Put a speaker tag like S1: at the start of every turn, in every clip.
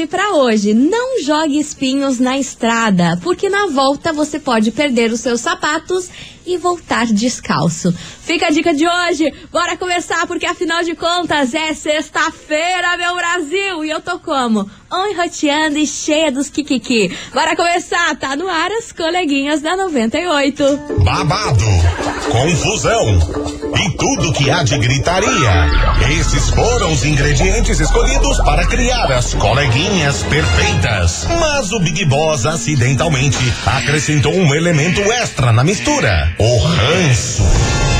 S1: frase para hoje: não jogue espinhos na estrada, porque na volta você pode perder os seus sapatos e voltar descalço. Fica a dica de hoje. Bora começar, porque afinal de contas é sexta-feira, meu Brasil. E eu tô como? Onroteando e cheia dos kikiki. Bora começar, tá no ar as coleguinhas da 98.
S2: Babado, confusão e tudo que há de gritaria. Esses foram os ingredientes escolhidos para criar as coleguinhas perfeitas. Mas o Big Boss acidentalmente acrescentou um elemento extra na mistura: o ranço.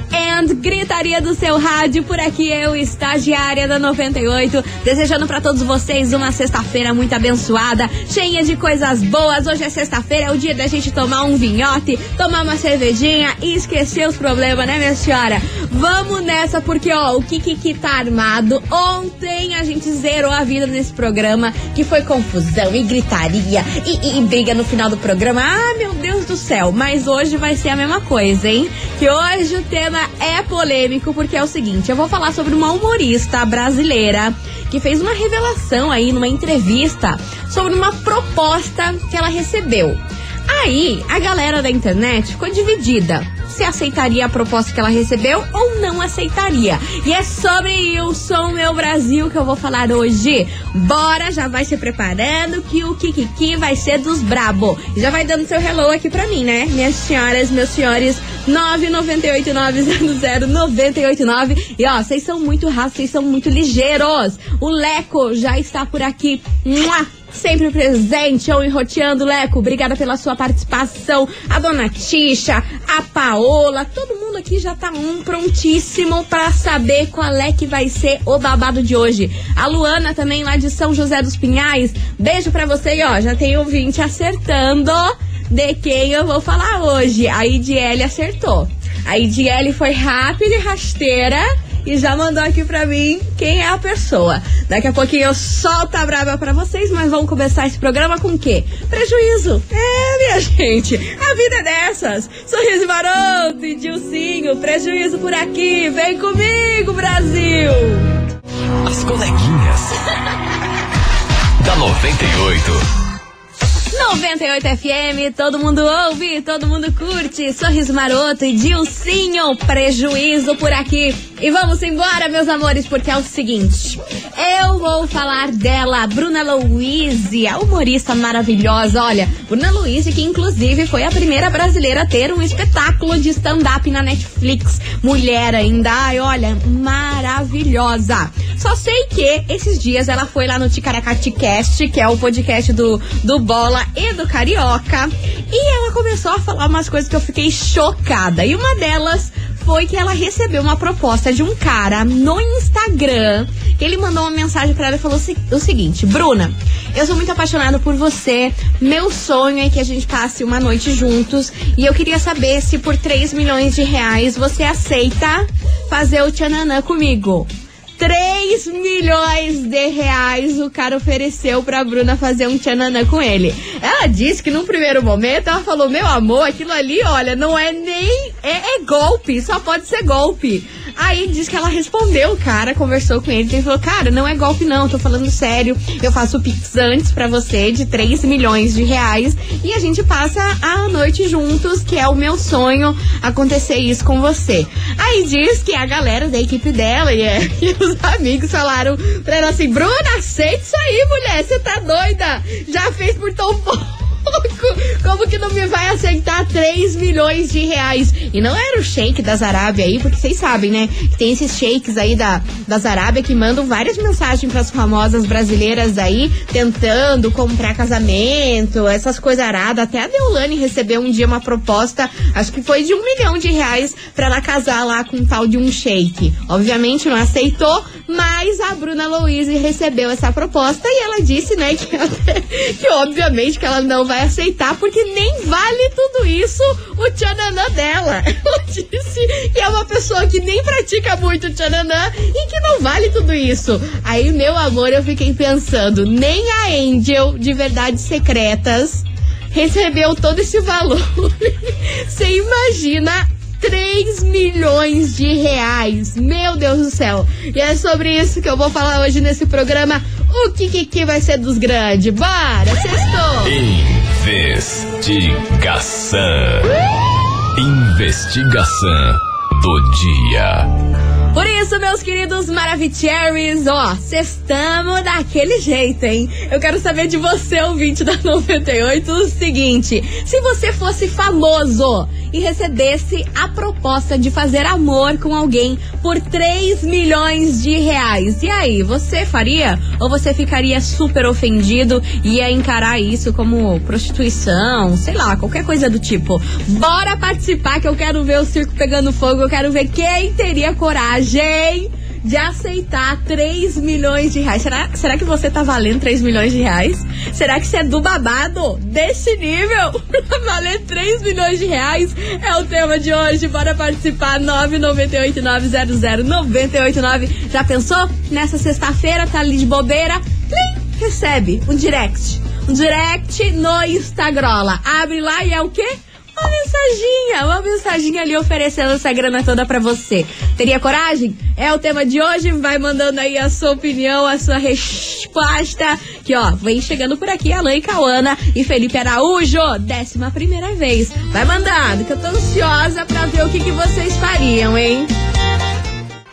S1: and Gritaria do seu rádio. Por aqui eu, estagiária da 98, desejando para todos vocês uma sexta-feira muito abençoada, cheia de coisas boas. Hoje é sexta-feira, é o dia da gente tomar um vinhote, tomar uma cervejinha e esquecer os problemas, né, minha senhora? Vamos nessa, porque ó, o Kiki tá armado. Ontem a gente zerou a vida nesse programa, que foi confusão e gritaria e, e, e briga no final do programa. Ah, meu Deus do céu! Mas hoje vai ser a mesma coisa, hein? Que hoje o tema é polêmico porque é o seguinte: eu vou falar sobre uma humorista brasileira que fez uma revelação aí numa entrevista sobre uma proposta que ela recebeu. Aí a galera da internet ficou dividida se aceitaria a proposta que ela recebeu ou não aceitaria. E é sobre o Som Meu Brasil que eu vou falar hoje. Bora, já vai se preparando que o Kikiki vai ser dos brabo. Já vai dando seu hello aqui pra mim, né? Minhas senhoras, meus senhores, 998900989. E ó, vocês são muito rápidos, vocês são muito ligeiros. O Leco já está por aqui. Mua! Sempre presente ou enroteando, Leco. Obrigada pela sua participação. A dona Ticha, a Paola, todo mundo aqui já tá um prontíssimo para saber qual é que vai ser o babado de hoje. A Luana também lá de São José dos Pinhais. Beijo para você e ó, já tem ouvinte acertando de quem eu vou falar hoje. A IDL acertou. A IDL foi rápida e rasteira e já mandou aqui pra mim quem é a pessoa. Daqui a pouquinho eu solto a brava pra vocês, mas vamos começar esse programa com o quê? Prejuízo. É, minha gente, a vida é dessas. Sorriso maroto e Dilcinho, prejuízo por aqui. Vem comigo, Brasil.
S3: As coleguinhas. da 98.
S1: 98 FM, todo mundo ouve, todo mundo curte. Sorriso Maroto e Dilcinho, prejuízo por aqui. E vamos embora, meus amores, porque é o seguinte: eu vou falar dela, Bruna Louise, a humorista maravilhosa. Olha, Bruna Louise, que inclusive foi a primeira brasileira a ter um espetáculo de stand-up na Netflix. Mulher ainda, ai, olha, maravilhosa. Só sei que esses dias ela foi lá no Ticaracati Cast, que é o podcast do, do Bola e do Carioca, e ela começou a falar umas coisas que eu fiquei chocada. E uma delas foi que ela recebeu uma proposta de um cara no Instagram. Ele mandou uma mensagem para ela e falou o seguinte: Bruna, eu sou muito apaixonada por você. Meu sonho é que a gente passe uma noite juntos. E eu queria saber se por 3 milhões de reais você aceita fazer o tchananã comigo. 3 milhões de reais o cara ofereceu pra Bruna fazer um tchananã com ele. Ela disse que num primeiro momento ela falou: Meu amor, aquilo ali, olha, não é nem. É, é golpe, só pode ser golpe. Aí diz que ela respondeu o cara, conversou com ele, ele falou: Cara, não é golpe, não, tô falando sério. Eu faço Pix antes pra você de 3 milhões de reais e a gente passa a noite juntos, que é o meu sonho acontecer isso com você. Aí diz que a galera da equipe dela e, e os amigos falaram pra ela assim: Bruna, aceita isso aí, mulher, você tá doida? Já fez por tão pouco. Como que não me vai aceitar 3 milhões de reais? E não era o shake das Arábia aí, porque vocês sabem, né? Que tem esses shakes aí da, das Arábia que mandam várias mensagens para as famosas brasileiras aí, tentando comprar casamento, essas coisas aradas. Até a Deolane recebeu um dia uma proposta, acho que foi de um milhão de reais para ela casar lá com um tal de um shake. Obviamente não aceitou, Mas a Bruna Louise recebeu essa proposta e ela disse, né, que, que obviamente que ela não vai aceitar, porque nem vale tudo isso o tchananã dela. Ela disse que é uma pessoa que nem pratica muito tchananã e que não vale tudo isso. Aí, meu amor, eu fiquei pensando, nem a Angel de Verdades Secretas recebeu todo esse valor. Você imagina 3 milhões de reais. Meu Deus do céu. E é sobre isso que eu vou falar hoje nesse programa. O que que, que vai ser dos grandes? Bora, sextou!
S3: Investigação. Investigação do dia.
S1: Por isso, meus queridos Maravicheries, ó, cestamos daquele jeito, hein? Eu quero saber de você, ouvinte da 98, o seguinte: se você fosse famoso e recebesse a proposta de fazer amor com alguém por 3 milhões de reais, e aí, você faria? Ou você ficaria super ofendido e ia encarar isso como prostituição, sei lá, qualquer coisa do tipo? Bora participar que eu quero ver o circo pegando fogo, eu quero ver quem teria coragem de aceitar 3 milhões de reais. Será, será que você tá valendo 3 milhões de reais? Será que você é do babado desse nível pra valer 3 milhões de reais? É o tema de hoje. Bora participar. 998-900-989. Já pensou? Nessa sexta-feira, tá ali de bobeira. Plim, recebe um direct. Um direct no Instagram. Abre lá e é o quê? uma mensaginha, uma mensaginha ali oferecendo essa grana toda pra você. Teria coragem? É o tema de hoje. Vai mandando aí a sua opinião, a sua resposta. Que ó, vem chegando por aqui a Lei Cauana e Felipe Araújo, décima primeira vez. Vai mandando, que eu tô ansiosa pra ver o que, que vocês fariam, hein?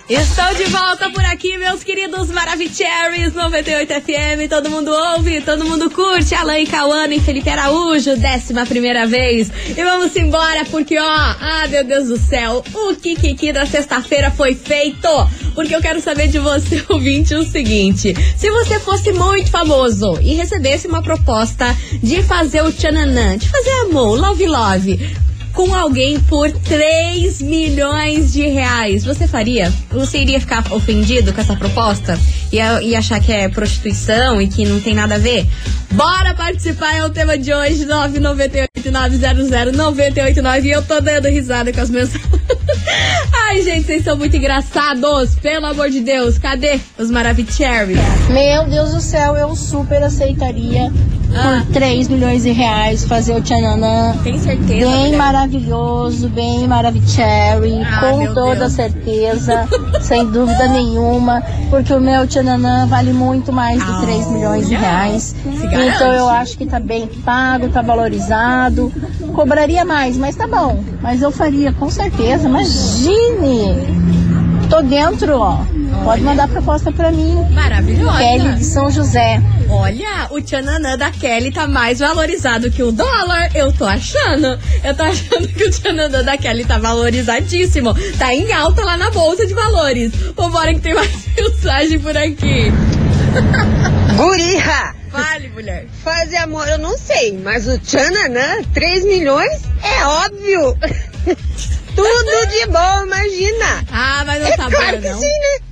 S1: Estou de volta por aqui, meus queridos Maravicheries 98 FM. Todo mundo ouve, todo mundo curte. Alain Cauano e Felipe Araújo, décima primeira vez. E vamos embora, porque ó, ah, meu Deus do céu, o Kikiki da sexta-feira foi feito. Porque eu quero saber de você, ouvinte, o seguinte: se você fosse muito famoso e recebesse uma proposta de fazer o tchananã, de fazer amor, love love, com alguém por 3 milhões de reais. Você faria? Você iria ficar ofendido com essa proposta? E, e achar que é prostituição e que não tem nada a ver? Bora participar, é o tema de hoje, 998-900-989. E eu tô dando risada com as mensagens. Ai, gente, vocês são muito engraçados. Pelo amor de Deus, cadê os Maravicheries?
S4: Meu Deus do céu, eu super aceitaria
S1: Ah.
S4: por 3 milhões de reais fazer o Tchananã.
S1: Tem certeza?
S4: Bem
S1: mulher?
S4: maravilhoso, bem maravicherry,
S1: Ah,
S4: com toda
S1: Deus.
S4: certeza, sem dúvida nenhuma, porque o meu Tchananã vale muito mais de 3 milhões de reais. Então eu acho que tá bem pago, tá valorizado. Cobraria mais, mas tá bom. Mas eu faria, com certeza. Imagine! Tô dentro, ó. Pode mandar proposta pra mim.
S1: Maravilhosa.
S4: Kelly de São José.
S1: Olha, o tchananã da Kelly tá mais valorizado que o dólar. Eu tô achando. Eu tô achando que o tchananã da Kelly tá valorizadíssimo. Tá em alta lá na bolsa de valores. Vambora que tem mais mensagem por aqui.
S5: Guriha,
S1: Vale, mulher.
S5: fazer amor eu não sei, mas o Tchananã, 3 milhões, é óbvio. Tudo de bom, imagina.
S1: Ah, mas não
S5: É
S1: tá
S5: claro
S1: bom,
S5: que
S1: não.
S5: sim, né?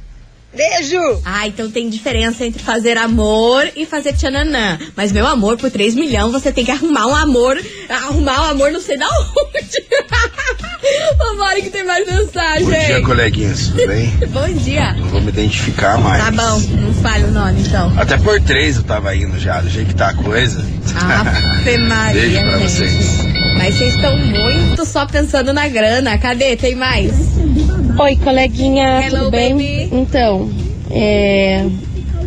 S5: Beijo.
S1: Ah, então tem diferença entre fazer amor e fazer tchananã. Mas, meu amor, por 3 milhões você tem que arrumar um amor. Arrumar um amor não sei da onde. Vambora que tem mais mensagem.
S6: Bom dia, coleguinhas, tudo bem?
S1: Bom dia.
S6: Não vou me identificar mais.
S1: Tá bom, não fale o nome então.
S6: Até por três eu tava indo já, do jeito que tá a coisa.
S1: Ave Maria,
S6: Beijo pra
S1: gente.
S6: vocês.
S1: Mas vocês estão muito só pensando na grana. Cadê? Tem mais?
S7: Oi, coleguinha,
S1: Hello,
S7: tudo bem?
S1: baby.
S7: Então, é,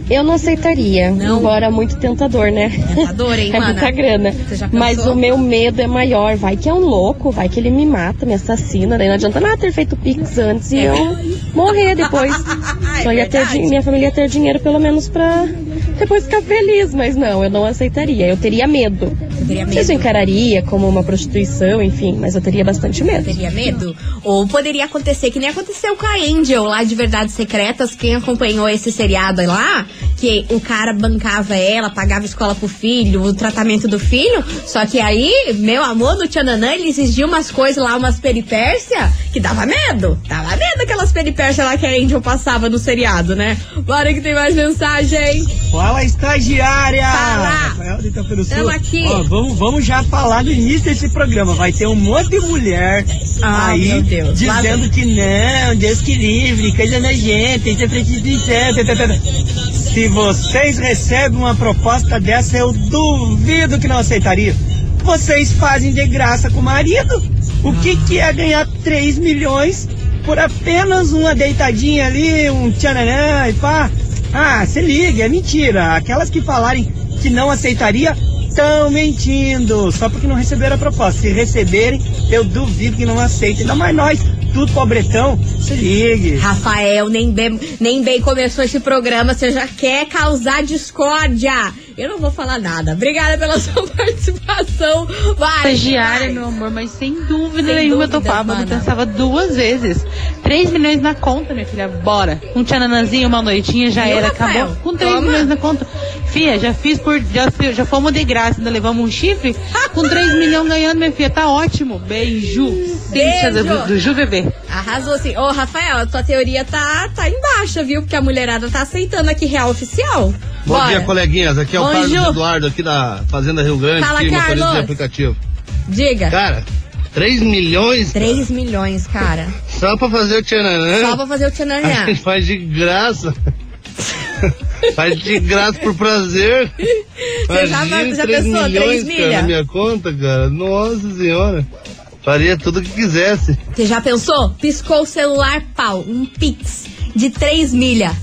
S7: eu não aceitaria,
S1: Não?
S7: embora muito tentador, né?
S1: Tentador, hein,
S7: é
S1: mana?
S7: muita grana. Mas o meu medo é maior. Vai que é um louco, vai que ele me mata, me assassina. Daí não adianta nada ter feito pix antes e eu morrer depois.
S1: É
S7: Só ia ter, minha família ia ter dinheiro pelo menos pra depois ficar feliz. Mas não, eu não aceitaria. Eu teria medo.
S1: Teria
S7: eu
S1: medo?
S7: encararia como uma prostituição, enfim, mas eu teria bastante medo.
S1: Teria medo? Ou poderia acontecer que nem aconteceu com a Angel lá de Verdades Secretas. Quem acompanhou esse seriado lá, que o cara bancava ela, pagava escola pro filho, o tratamento do filho. Só que aí, meu amor, no Tchananã, ele exigia umas coisas lá, umas peripécias, que dava medo. Dava medo aquelas peripécias lá que a Angel passava no seriado, né? Bora que tem mais mensagem.
S8: Fala, estagiária!
S1: Fala!
S8: Rafael de Itapero Sul.
S1: Tamo aqui.
S8: Ó, vamos, vamos já falar do início desse programa. Vai ter um monte de mulher
S1: Ah,
S8: aí
S1: Deus. Lá
S8: dizendo que não, Deus que livre, coisa da gente, isso é pé. Se vocês recebem uma proposta dessa, eu duvido que não aceitaria. Vocês fazem de graça com o marido. O que, que é ganhar 3 milhões por apenas uma deitadinha ali, um tchananã e pá? Ah, se liga, é mentira. Aquelas que falarem que não aceitaria estão mentindo. Só porque não receberam a proposta. Se receberem, eu duvido que não aceitem. Ainda mais nós, tudo pobretão, se ligue.
S1: Rafael, nem bem, nem bem começou esse programa, você já quer causar discórdia. Eu não vou falar nada. Obrigada pela sua participação. Vai.
S9: Estagiária, meu amor, mas sem dúvida
S1: Sem
S9: nenhuma
S1: dúvida,
S9: eu topava.
S1: mana.
S9: Eu pensava duas vezes. 3 milhões na conta, minha filha, bora. Um tchananãzinho, uma noitinha, já era,
S1: Rafael?
S9: acabou. Com 3
S1: Toma.
S9: milhões na conta. Fia, já fiz por. Já, já fomos de graça, ainda levamos um chifre. Com 3 milhões ganhando, minha filha, tá ótimo. Beijo. Cíntia do,
S1: Beijo.
S9: do Ju Bebê.
S1: Arrasou sim. Ô, Rafael, a tua teoria tá, tá em baixa, viu? Porque a mulherada tá aceitando aqui real oficial.
S10: Bom
S1: Bora.
S10: dia, coleguinhas. Aqui é o Carlos
S1: Ju.
S10: Eduardo, aqui da Fazenda Rio Grande,
S1: Fala,
S10: aqui, motorista
S1: Carlos.
S10: de aplicativo.
S1: Diga.
S10: Cara, 3 milhões
S1: 3 milhões, cara.
S10: só pra fazer o tchananã.
S1: Só pra fazer o
S10: A
S1: tchananã.
S10: gente faz de graça. faz de graça por prazer.
S1: Você já-
S10: Imagina
S1: já
S10: 3
S1: pensou,
S10: milhões,
S1: três
S10: cara,
S1: milha?
S10: na minha conta, cara. Nossa senhora. Faria tudo o que quisesse.
S1: Você já pensou? Piscou o celular, pau, um pix de 3 milha.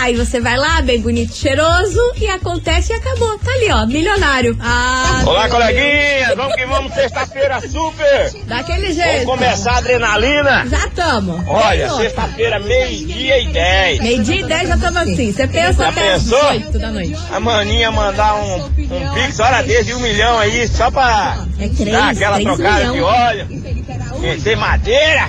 S1: Aí você vai lá, bem bonito, cheiroso, e acontece e acabou. Tá ali, ó, milionário. Ah,
S11: Olá, coleguinhas! Vamos que vamos, sexta-feira super!
S1: daquele jeito.
S11: Vamos começar a adrenalina!
S1: Já tamo.
S11: Olha, sexta-feira, meio-dia e dez.
S1: Meio-dia e 10 já tamo assim. Você pensa
S11: Já
S1: até as
S11: pensou?
S1: 8 da noite.
S11: A maninha mandar um, um pix hora desse de um milhão aí, só pra
S1: É três,
S11: dar aquela
S1: três
S11: trocada
S1: milhão.
S11: de óleo, meter madeira?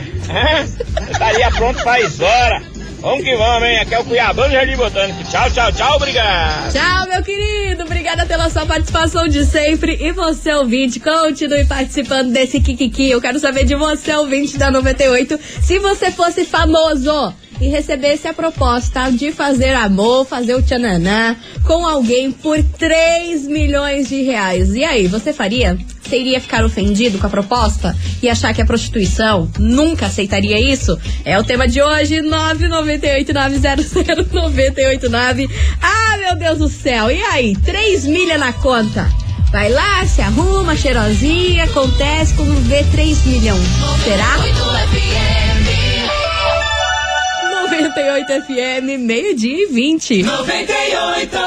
S11: Eu estaria pronto faz hora. Vamos que vamos, hein? Aqui é o Cuiabano Jardim Botânico. Tchau, tchau, tchau, obrigado!
S1: Tchau, meu querido. Obrigada pela sua participação de sempre. E você, ouvinte, continue participando desse Kikiki. Eu quero saber de você, ouvinte da 98, se você fosse famoso e recebesse a proposta de fazer amor, fazer o tchananã com alguém por 3 milhões de reais. E aí, você faria? Você iria ficar ofendido com a proposta e achar que é prostituição? Nunca aceitaria isso? É o tema de hoje, 998-900-989. Ah, meu Deus do céu! E aí, 3 milha na conta? Vai lá, se arruma, cheirosinha, acontece, quando vê 3 milhões. Será? 98 FM, meio-dia e 20.
S12: 98.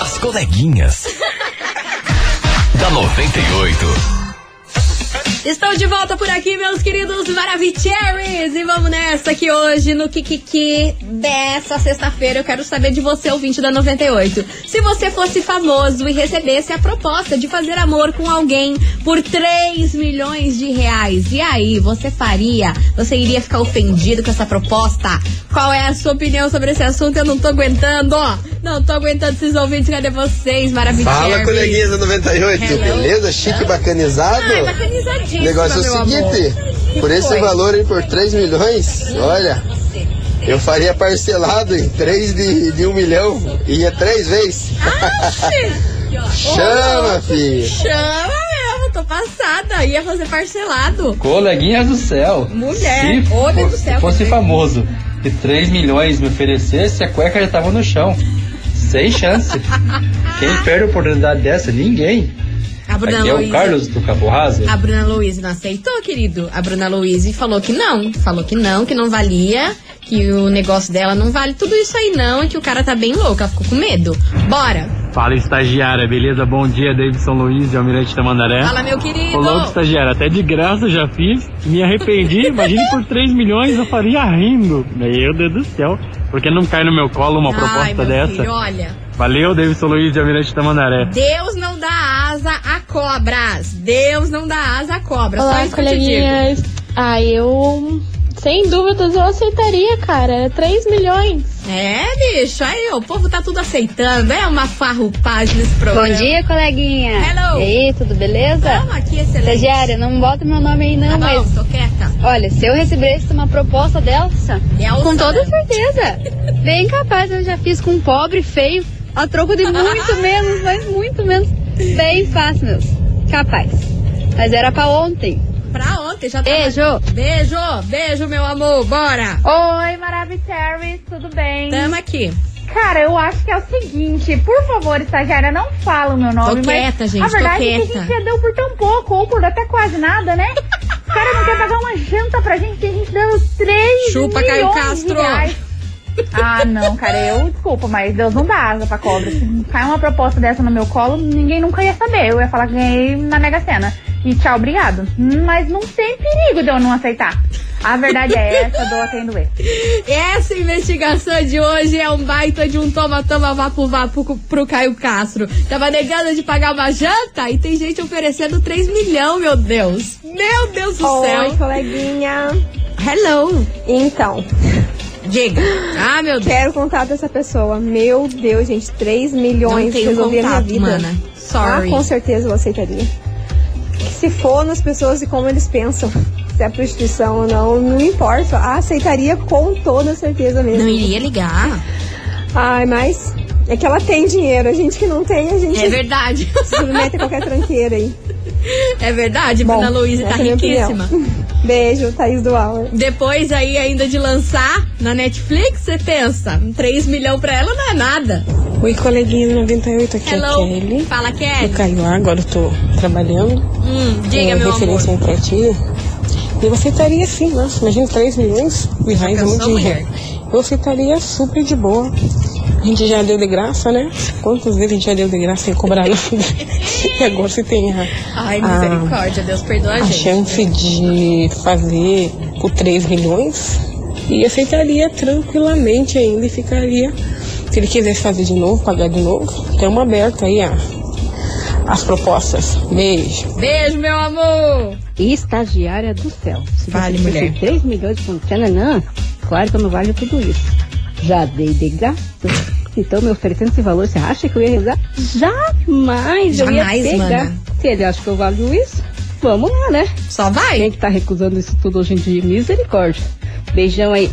S3: As coleguinhas. da 98.
S1: Estou de volta por aqui, meus queridos Maravicheries! E vamos nessa que hoje, no Kikiki dessa sexta-feira, eu quero saber de você, ouvinte da 98. Se você fosse famoso e recebesse a proposta de fazer amor com alguém por 3 milhões de reais, e aí, você faria? Você iria ficar ofendido com essa proposta? Qual é a sua opinião sobre esse assunto? Eu não tô aguentando, ó. Não tô aguentando esses ouvintes. Cadê vocês, Maravicheries?
S13: Fala, coleguinhas da 98,
S1: Hello.
S13: beleza? Chique bacanizado?
S1: Ai, bacanizadíssima,
S13: O negócio é o seguinte, por esse
S1: foi?
S13: valor aí, por 3 milhões, olha, eu faria parcelado em 3 de, de 1 milhão, ia três vezes. Chama, filho.
S1: Chama mesmo, tô passada. Ia fazer parcelado.
S14: Coleguinhas do céu.
S1: Mulher,
S14: Se
S1: olho do céu,
S14: fosse
S1: quer dizer.
S14: famoso e 3 milhões me oferecesse, a cueca já tava no chão. Sem chance. Quem perde a oportunidade dessa? Ninguém.
S1: A Bruna
S14: Aqui é o. Carlos do Cabo Raso.
S1: A Bruna Luiz não aceitou, querido. A Bruna Luiz falou que não. Falou que não, que não valia, que o negócio dela não vale tudo isso aí não, e que o cara tá bem louco. Ela ficou com medo. Bora!
S15: Fala estagiária, beleza? Bom dia, Davidson Luiz de Almirante Tamandaré.
S1: Fala, meu querido!
S15: Ô louco estagiária, até de graça já fiz, me arrependi, imagine por 3 milhões eu faria rindo. Meu Deus do céu, porque não cai no meu colo uma
S1: Ai,
S15: proposta
S1: meu
S15: dessa?
S1: filho, olha.
S15: Valeu, Davidson Luiz de Almirante Tamandaré.
S1: Deus não dá asa a cobras. Deus não dá asa a cobras. Só
S7: Olá,
S1: isso que eu te digo.
S7: coleguinhas. Ah, eu. Sem dúvidas eu aceitaria, cara. É 3 milhões.
S1: É, bicho, aí o povo tá tudo aceitando. É uma farrupagem nesse programa.
S12: Bom dia, coleguinha.
S1: Hello.
S12: E aí, tudo beleza?
S1: Tamo aqui, excelente.
S12: Estagiária, não bota meu nome aí não,
S1: Tá bom,
S12: mas...
S1: tô quieta.
S12: Olha, se eu recebesse uma proposta dessa,
S1: Elsa,
S12: com toda
S1: né?
S12: certeza. Bem capaz, eu já fiz com um pobre feio, a troco de muito menos, mas muito menos. Bem fácil mesmo. Capaz. Mas era pra ontem.
S1: Pra ontem, já tá.
S12: Beijo.
S1: Beijo, beijo, meu amor, bora.
S16: Oi, Maravicherry, tudo bem?
S1: Tamo aqui.
S16: Cara, eu acho que é o seguinte, por favor, estagiária, não fala o meu nome,
S1: Tô
S16: mas
S1: quieta, gente,
S16: a
S1: tô
S16: verdade é que a gente já deu por tão pouco, ou por até quase nada, né? Os caras não querem pagar uma janta pra gente, que a gente deu 3
S1: Chupa, Caio
S16: milhões
S1: Castro.
S16: de reais. Ah, não, cara, eu, desculpa, mas Deus não dá asa pra cobra. Se cair uma proposta dessa no meu colo, ninguém nunca ia saber. Eu ia falar que ganhei na Mega Sena. E tchau, obrigado. Mas não tem perigo de eu não aceitar. A verdade é essa, dou atendo esse.
S1: Essa investigação de hoje é um baita de um toma-toma vapo-vapo pro- pro Caio Castro. Tava negando de pagar uma janta e tem gente oferecendo 3 milhões, meu Deus. Meu Deus do céu.
S5: Oi, coleguinha.
S1: Hello.
S5: Então,
S1: Diga. Ah, meu Deus.
S5: quero contar dessa pessoa. Meu Deus, gente, 3 milhões resolver minha
S1: contato,
S5: vida.
S1: mana. Sorry.
S5: Ah, com certeza eu aceitaria. Se for nas pessoas e como eles pensam, se é prostituição ou não, não importa. Ah, aceitaria com toda certeza mesmo.
S1: Não iria ligar.
S5: Ai, mas é que ela tem dinheiro. A gente que não tem, a gente
S1: É verdade.
S5: submete a qualquer tranqueira aí.
S1: É verdade,
S5: Bom,
S1: Bruna Luiz tá
S5: é
S1: riquíssima.
S5: Beijo, Thaís do Auer.
S1: Depois aí ainda de lançar na Netflix, você pensa, 3 milhões pra ela não é nada.
S17: Oi, coleguinha 98, aqui
S1: Hello.
S17: é a Kelly.
S1: Fala, Kelly.
S17: Do Caiuá, agora eu tô trabalhando.
S1: Hum, diga,
S17: é,
S1: meu
S17: referência
S1: amor.
S17: aí pra ti. Eu aceitaria sim, né? Imagina 3 milhões de reais é muito dinheiro. Eu aceitaria super de boa. A gente já deu de graça, né? Quantas vezes a gente já deu de graça sem cobrar nada? e agora você tem a,
S1: Ai,
S17: a-
S1: misericórdia, Deus perdoa a
S17: a
S1: gente.
S17: chance de fazer por 3 milhões e aceitaria tranquilamente ainda e ficaria. Se ele quisesse fazer de novo, pagar de novo, estamos abertos aí a, as propostas. Beijo.
S1: Beijo, meu amor.
S18: Estagiária do céu. Se
S1: Vale,
S18: você
S1: mulher.
S18: fosse 3 milhões com tchananã, claro que eu não valho tudo isso. Já dei de graça. Então, me oferecendo esse valor, você acha que eu ia rezar? Jamais, eu ia
S1: Jamais,
S18: pegar.
S1: mana.
S18: Se ele acha que eu valho isso, vamos lá, né?
S1: Só vai.
S18: Quem que tá recusando isso tudo hoje em dia? Misericórdia. Beijão aí.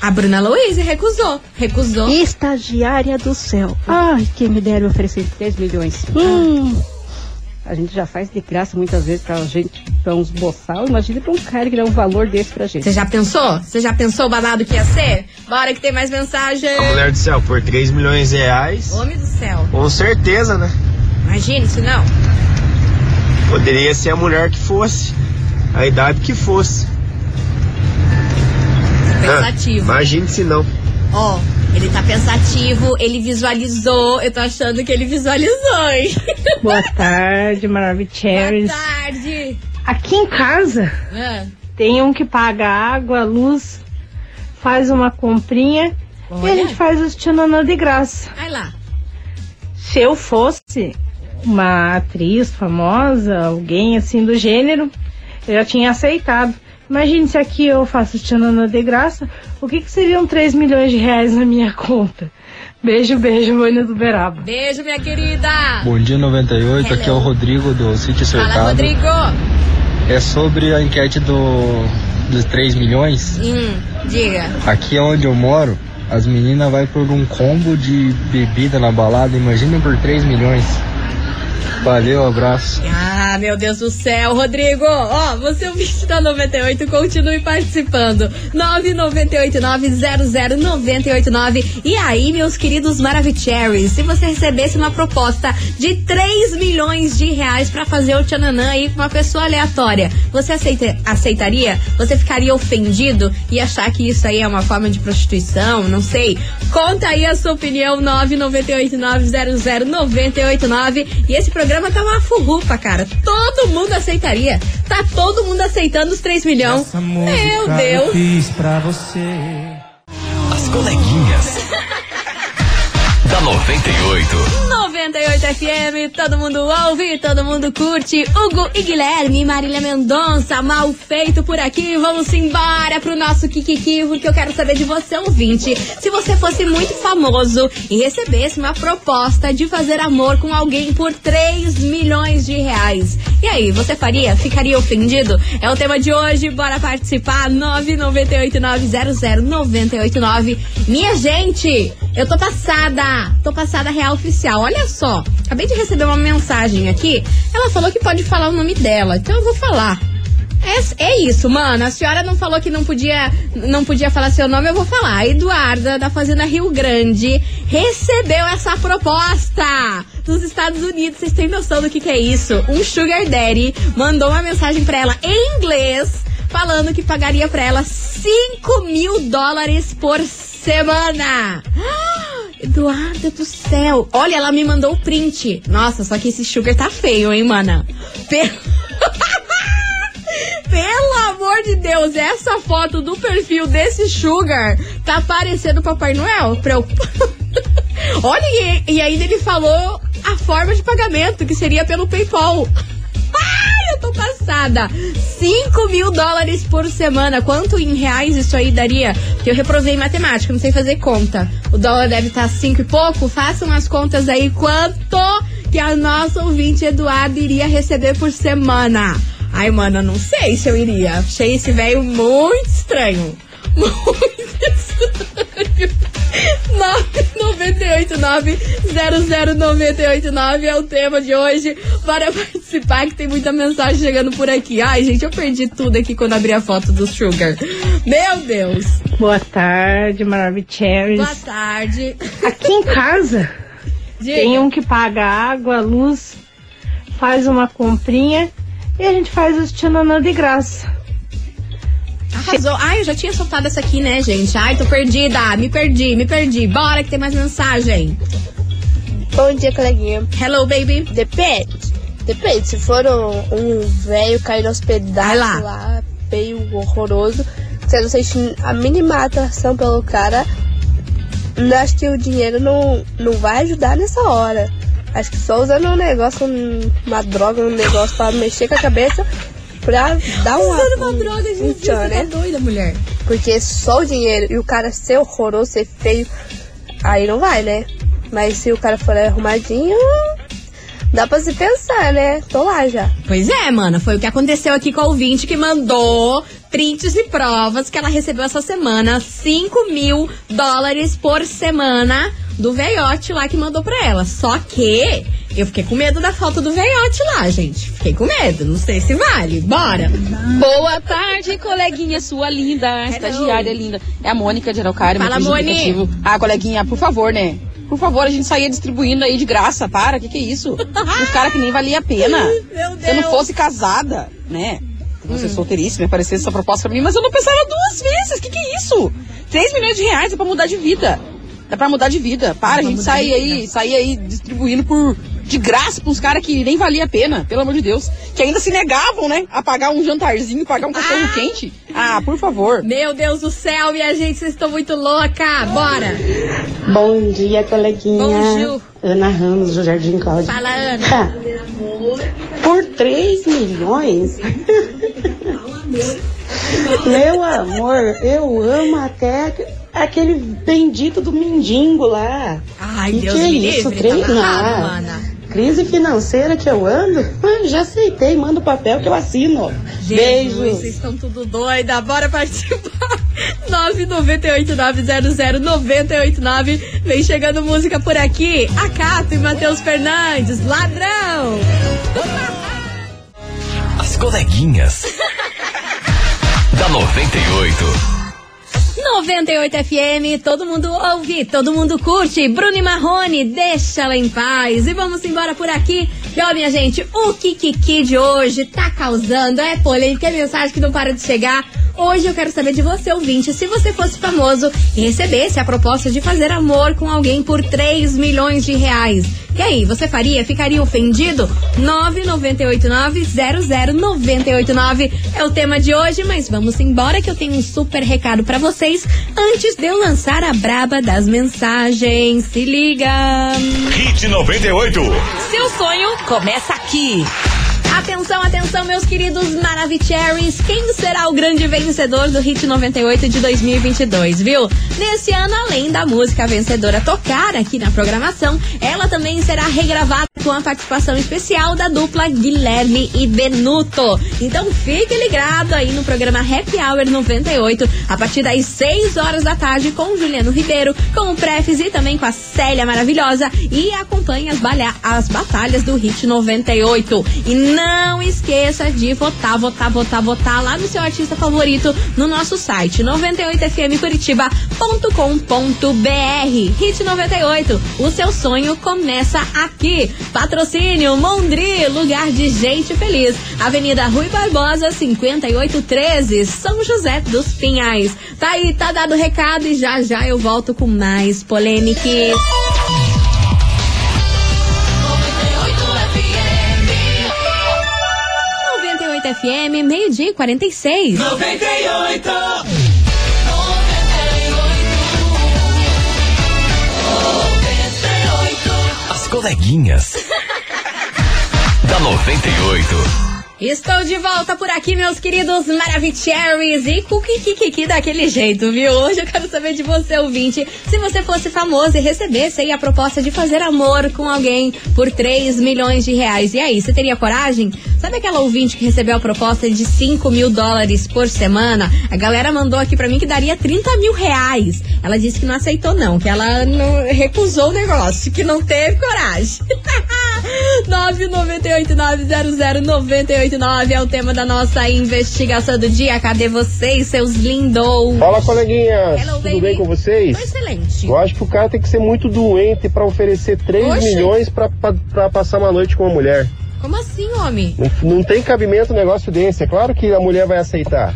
S1: A Bruna Luiz recusou. Recusou.
S18: Estagiária do céu. Ai, quem me dera me oferecer 3 milhões. Hum. A gente já faz de graça muitas vezes pra gente, pra uns boçal. Imagina pra um cara que dá um valor desse pra gente.
S1: Você já pensou? Você já pensou o babado que ia ser? Bora que tem mais mensagem.
S6: A mulher do céu, por 3 milhões de reais,
S1: Homem do céu.
S6: com certeza, né?
S1: Imagine se não.
S6: Poderia ser a mulher que fosse, a idade que fosse.
S1: Pensativo.
S6: Ah, imagine se não.
S1: Ó, ele tá pensativo, ele visualizou. Eu tô achando que ele visualizou, hein?
S19: Boa tarde, Maravicheries.
S1: Boa tarde.
S19: Aqui em casa
S1: Ah,
S19: tem um que paga água, luz, faz uma comprinha e a
S1: Olha.
S19: gente faz os tchananã de graça.
S1: vai lá.
S19: Se eu fosse uma atriz famosa, alguém assim do gênero, eu já tinha aceitado. Imagine se aqui eu faço tchananã de graça, o que, que seriam 3 milhões de reais na minha conta? Beijo, beijo, Mônia do Beraba.
S1: Beijo, minha querida.
S20: Bom dia 98, aqui é o Rodrigo do Sítio
S1: Fala,
S20: Cercado.
S1: Rodrigo.
S20: É sobre a enquete do, dos 3 milhões.
S1: Hum, diga.
S20: Aqui onde eu moro, as meninas vai por um combo de bebida na balada, imagina por 3 milhões. Valeu, abraço.
S1: Ah, meu Deus do céu, Rodrigo. Ó, você é o bicho da 98, continue participando. 998900989. E aí, meus queridos Maravicheries, se você recebesse uma proposta de 3 milhões de reais pra fazer o tchananã aí com uma pessoa aleatória, você aceita- aceitaria? Você ficaria ofendido e achar que isso aí é uma forma de prostituição? Não sei. Conta aí a sua opinião, 998900989. E esse programa tá uma furrupa, cara. Todo mundo aceitaria. Tá todo mundo aceitando os 3 milhões. Meu Deus.
S3: As coleguinhas. Da 98.
S1: 98 FM, todo mundo ouve, todo mundo curte. Hugo e Guilherme, Marília Mendonça, mal feito por aqui. Vamos embora pro nosso Kikiki, porque eu quero saber de você, ouvinte. Se você fosse muito famoso e recebesse uma proposta de fazer amor com alguém por 3 milhões de reais. E aí, você faria? Ficaria ofendido? É o tema de hoje, bora participar. 998900989. Minha gente, eu tô passada, tô passada real oficial. Olha só, acabei de receber uma mensagem aqui. Ela falou que pode falar o nome dela, então eu vou falar. É, é isso, mano. A senhora não falou que não podia, não podia falar seu nome, eu vou falar. A Eduarda, da Fazenda Rio Grande, recebeu essa proposta dos Estados Unidos. Vocês têm noção do que, que é isso? Um Sugar Daddy mandou uma mensagem pra ela em inglês, falando que pagaria pra ela 5 mil dólares por semana. Eduarda do céu. Olha, ela me mandou o print. Nossa, só que esse sugar tá feio, hein, mana? Pe- Pelo amor de Deus, essa foto do perfil desse sugar tá parecendo Papai Noel. Eu... Olha, e, e ainda ele falou a forma de pagamento, que seria pelo PayPal. Ai, eu tô passada. 5 mil dólares por semana. Quanto em reais isso aí daria? Porque eu reprovei em matemática, não sei fazer conta. O dólar deve estar 5 e pouco. Façam as contas aí. Quanto que a nossa ouvinte Eduardo iria receber por semana? Ai, mano, não sei se eu iria. Achei esse velho muito estranho. Muito estranho. 998900989 é o tema de hoje. Bora participar que tem muita mensagem chegando por aqui. Ai, gente, eu perdi tudo aqui quando abri a foto do Sugar. Meu Deus.
S19: Boa tarde, Maravicheries.
S1: Boa tarde.
S19: Aqui em casa
S1: Diga.
S19: tem um que paga água, luz, faz uma comprinha e a gente faz os tchananã de graça.
S1: Arrasou. Ai, eu já tinha soltado essa aqui, né, gente? Ai, tô perdida. Me perdi, me perdi. Bora que tem mais mensagem.
S21: Bom dia, coleguinha.
S1: Hello, baby.
S21: Depende. Depende. Se for um, um velho cair aos pedaços
S1: lá.
S21: lá, feio, horroroso, você não sente a mínima atração pelo cara, eu acho que o dinheiro não, não vai ajudar nessa hora. Acho que só usando um negócio, um- uma droga, um negócio pra mexer com a cabeça, pra dar uma.
S1: Usando uma
S21: um-
S1: droga,
S21: um
S1: gente.
S21: tchan,
S1: Você
S21: né?
S1: tá doida, mulher.
S21: Porque só o dinheiro e o cara ser horroroso, ser feio, aí não vai, né? Mas se o cara for arrumadinho, dá pra se pensar, né? Tô lá já.
S1: Pois é, mana, foi o que aconteceu aqui com a ouvinte que mandou prints e provas que ela recebeu essa semana 5 mil dólares por semana do veiote lá que mandou pra ela. Só que eu fiquei com medo da falta do veiote lá, gente. Fiquei com medo, não sei se vale. Bora!
S22: Boa tarde, coleguinha sua linda, estagiária linda. É a Mônica de Araucária,
S1: Fala,
S22: aplicativo. Ah, coleguinha, por favor, né? Por favor, a gente saía distribuindo aí de graça, para, que que é isso? Os caras que nem valia a pena. Se eu não fosse casada, né? Você solteiríssima, aparecesse essa proposta pra mim, mas eu não pensava duas vezes, que que é isso? 3 milhões de reais é pra mudar de vida. É pra mudar de vida. Para, a gente sair aí, sair aí distribuindo por de graça uns caras que nem valia a pena, pelo amor de Deus. Que ainda se negavam, né? A pagar um jantarzinho, pagar um cachorro quente. Ah, por favor.
S1: Meu Deus do céu, minha gente, vocês estão muito louca! Bora!
S23: Bom dia, coleguinha.
S1: Bonjour.
S23: Ana Ramos, do Jardim Cláudio.
S1: Fala, Ana.
S23: Tá. Por 3 milhões? Meu amor, eu amo até aquele bendito do mendigo lá.
S1: Ai,
S23: que
S1: Deus
S23: que é
S1: me
S23: isso?
S1: livre, tá mana.
S23: Crise financeira que eu ando? Ah, já aceitei, manda o papel que eu assino. Beijos.
S1: vocês estão tudo doida. Bora participar. 998900989. Vem chegando música por aqui. Acato e Matheus Fernandes. Ladrão.
S3: As coleguinhas. da 98.
S1: 98 FM, todo mundo ouve, todo mundo curte. Bruno e Marrone, deixa ela em paz. E vamos embora por aqui. E ó, minha gente, o Kikiki de hoje tá causando, é polêmica, é mensagem que não para de chegar. Hoje eu quero saber de você, ouvinte, se você fosse famoso e recebesse a proposta de fazer amor com alguém por 3 milhões de reais. E aí, você faria? Ficaria ofendido? 998900989 é o tema de hoje, mas vamos embora que eu tenho um super recado para vocês antes de eu lançar a braba das mensagens. Se liga!
S3: Hit 98.
S1: Seu sonho começa aqui. Atenção, atenção, meus queridos Maravicheries. Quem será o grande vencedor do Hit 98 de 2022, viu? Nesse ano, além da música vencedora tocar aqui na programação, ela também será regravada com a participação especial da dupla Guilherme e Benuto. Então fique ligado aí no programa Happy Hour 98, a partir das 6 horas da tarde, com o Juliano Ribeiro, com o Prefis e também com a Célia Maravilhosa. E acompanhe as, as batalhas do Hit 98. E não esqueça de votar, votar, votar, votar lá no seu artista favorito no nosso site 98fmcuritiba.com.br. Hit 98, o seu sonho começa aqui. Patrocínio Mondri, lugar de gente feliz. Avenida Rui Barbosa, 5813, São José dos Pinhais. Tá aí, tá dado o recado e já já eu volto com mais polêmicas. 98 FM, meio-dia e 46.
S3: 98. As coleguinhas. da 98.
S1: Estou de volta por aqui, meus queridos Maravicheries e Kiki daquele jeito, viu? Hoje eu quero saber de você, ouvinte, se você fosse famoso e recebesse aí a proposta de fazer amor com alguém por 3 milhões de reais. E aí, você teria coragem? Sabe aquela ouvinte que recebeu a proposta de 5 mil dólares por semana? A galera mandou aqui pra mim que daria 30 mil reais. Ela disse que não aceitou, não, que ela não recusou o negócio, que não teve coragem. 998900989 é o tema da nossa investigação do dia. Cadê vocês, seus lindos?
S6: Fala, coleguinhas.
S1: Hello,
S6: Tudo
S1: baby.
S6: bem com vocês?
S1: Tô excelente.
S6: Eu acho que o cara tem que ser muito doente pra oferecer 3
S1: Oxe.
S6: milhões pra passar uma noite com uma mulher.
S1: Como assim, homem?
S6: Não, não tem cabimento um negócio desse. É claro que a mulher vai aceitar.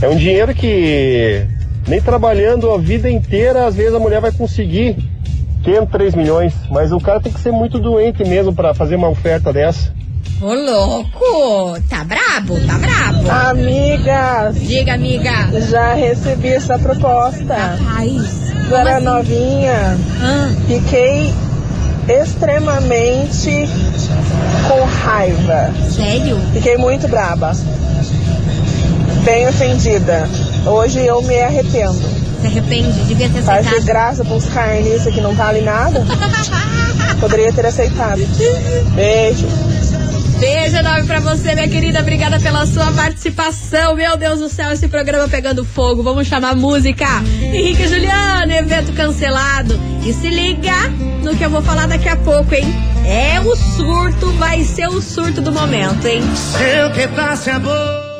S6: É um dinheiro que nem trabalhando a vida inteira, às vezes a mulher vai conseguir ter 3 milhões. Mas o cara tem que ser muito doente mesmo pra fazer uma oferta dessa.
S1: Ô, louco! Tá brabo? Tá brabo?
S23: Amigas!
S1: Diga, amiga!
S23: Já recebi essa proposta.
S1: Rapaz!
S23: Eu era
S1: assim?
S23: novinha.
S1: Ah.
S23: Fiquei extremamente com raiva.
S1: Sério?
S23: Fiquei muito braba. Bem ofendida. Hoje eu me arrependo.
S1: Se arrepende? Devia ter
S23: Faz de
S1: aceitado.
S23: graça pra uns carniças que não vale nada. Poderia ter aceitado. Beijo.
S1: Beijo enorme pra você, minha querida. Obrigada pela sua participação. Meu Deus do céu, esse programa pegando fogo. Vamos chamar música. Henrique e Juliano, evento cancelado. E se liga no que eu vou falar daqui a pouco, hein? É o surto, vai ser o surto do momento, hein?
S3: Seu que passe a boa.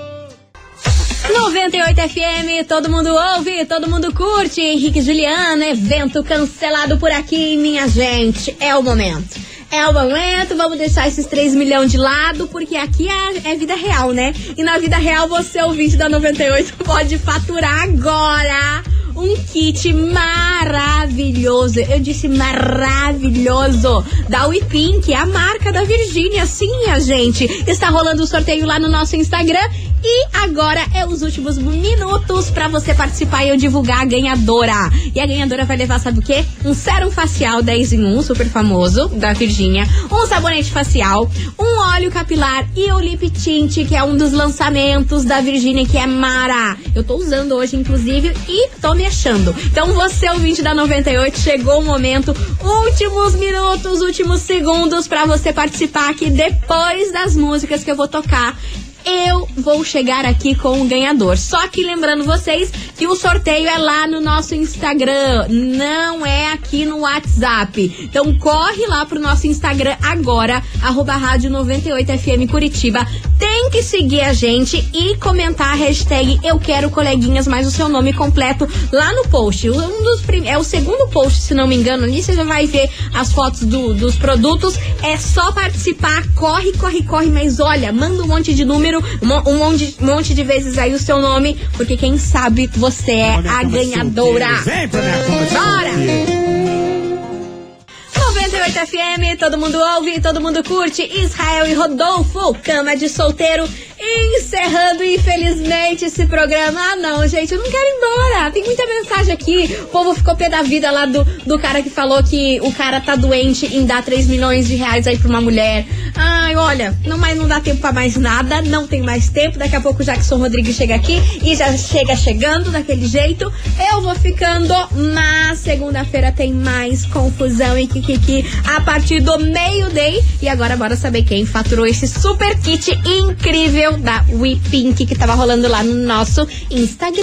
S1: 98 FM, todo mundo ouve, todo mundo curte. Henrique Juliano, evento cancelado por aqui, minha gente. É o momento. É o momento, vamos deixar esses 3 milhões de lado, porque aqui é, é vida real, né? E na vida real, você, ouvinte da 98, pode faturar agora um kit maravilhoso. Eu disse maravilhoso. Da Wipin, que é a marca da Virgínia. Sim, minha gente. Está rolando o sorteio lá no nosso Instagram. E agora é os últimos minutos para você participar e eu divulgar a ganhadora. E a ganhadora vai levar, sabe o quê? Um sérum facial 10 em 1, super famoso, da Virgínia. Um sabonete facial, um óleo capilar e o lip tint, que é um dos lançamentos da Virgínia, que é Mara. Eu tô usando hoje, inclusive, e tô me achando. Então você, ouvinte da 98, chegou o momento, últimos minutos, últimos segundos para você participar aqui depois das músicas que eu vou tocar eu vou chegar aqui com o ganhador. Só que lembrando vocês que o sorteio é lá no nosso Instagram, não é aqui no WhatsApp. Então corre lá pro nosso Instagram agora, arroba rádio 98FM Curitiba. Tem que seguir a gente e comentar a hashtag Eu Quero Coleguinhas, mais o seu nome completo lá no post. Um dos. É o segundo post, se não me engano, ali você já vai ver as fotos do- dos produtos. É só participar, corre, corre, corre, mas olha, manda um monte de número número, um, um monte, um monte de vezes aí o seu nome, porque quem sabe você é a ganhadora.
S3: Vem pra minha cama de
S1: Bora! 98 FM, todo mundo ouve, todo mundo curte. Israel e Rodolfo, cama de solteiro, encerrando infelizmente esse programa. Ah, não, gente, eu não quero ir embora. Tem muita mensagem aqui. O povo ficou pé da vida lá do, do cara que falou que o cara tá doente em dar 3 milhões de reais aí pra uma mulher. Ai, olha, não, mas não dá tempo pra mais nada, não tem mais tempo. Daqui a pouco o Jackson Rodrigues chega aqui e já chega chegando daquele jeito. Eu vou ficando, mas segunda-feira tem mais confusão e kikiki a partir do meio-day. E agora bora saber quem faturou esse super kit incrível da We Pink que tava rolando lá no nosso Instagram.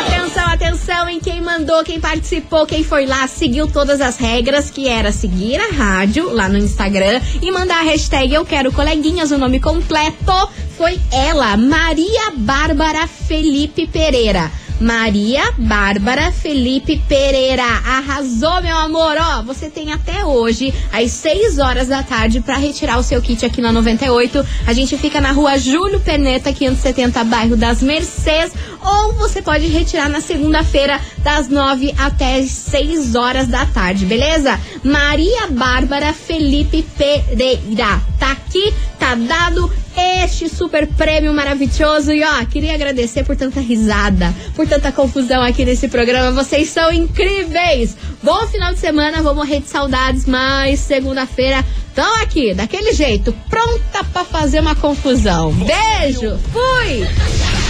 S1: Atenção, atenção em quem mandou, quem participou, quem foi lá, seguiu todas as regras, que era seguir a rádio lá no Instagram e mandar a hashtag Eu Quero Coleguinhas, o nome completo foi ela, Maria Bárbara Felipe Pereira. Maria Bárbara Felipe Pereira. Arrasou, meu amor. Ó, você tem até hoje, às 6 horas da tarde, pra retirar o seu kit aqui na 98. A gente fica na rua Júlio Perneta, 570, bairro das Mercês. Ou você pode retirar na segunda-feira, das 9 até as 6 horas da tarde, beleza? Maria Bárbara Felipe Pereira. Tá aqui, tá dado este super prêmio maravilhoso. E ó, queria agradecer por tanta risada, por tanta confusão aqui nesse programa. Vocês são incríveis! Bom final de semana, vou morrer de saudades, mas segunda-feira estão aqui, daquele jeito, pronta pra fazer uma confusão. Beijo, fui!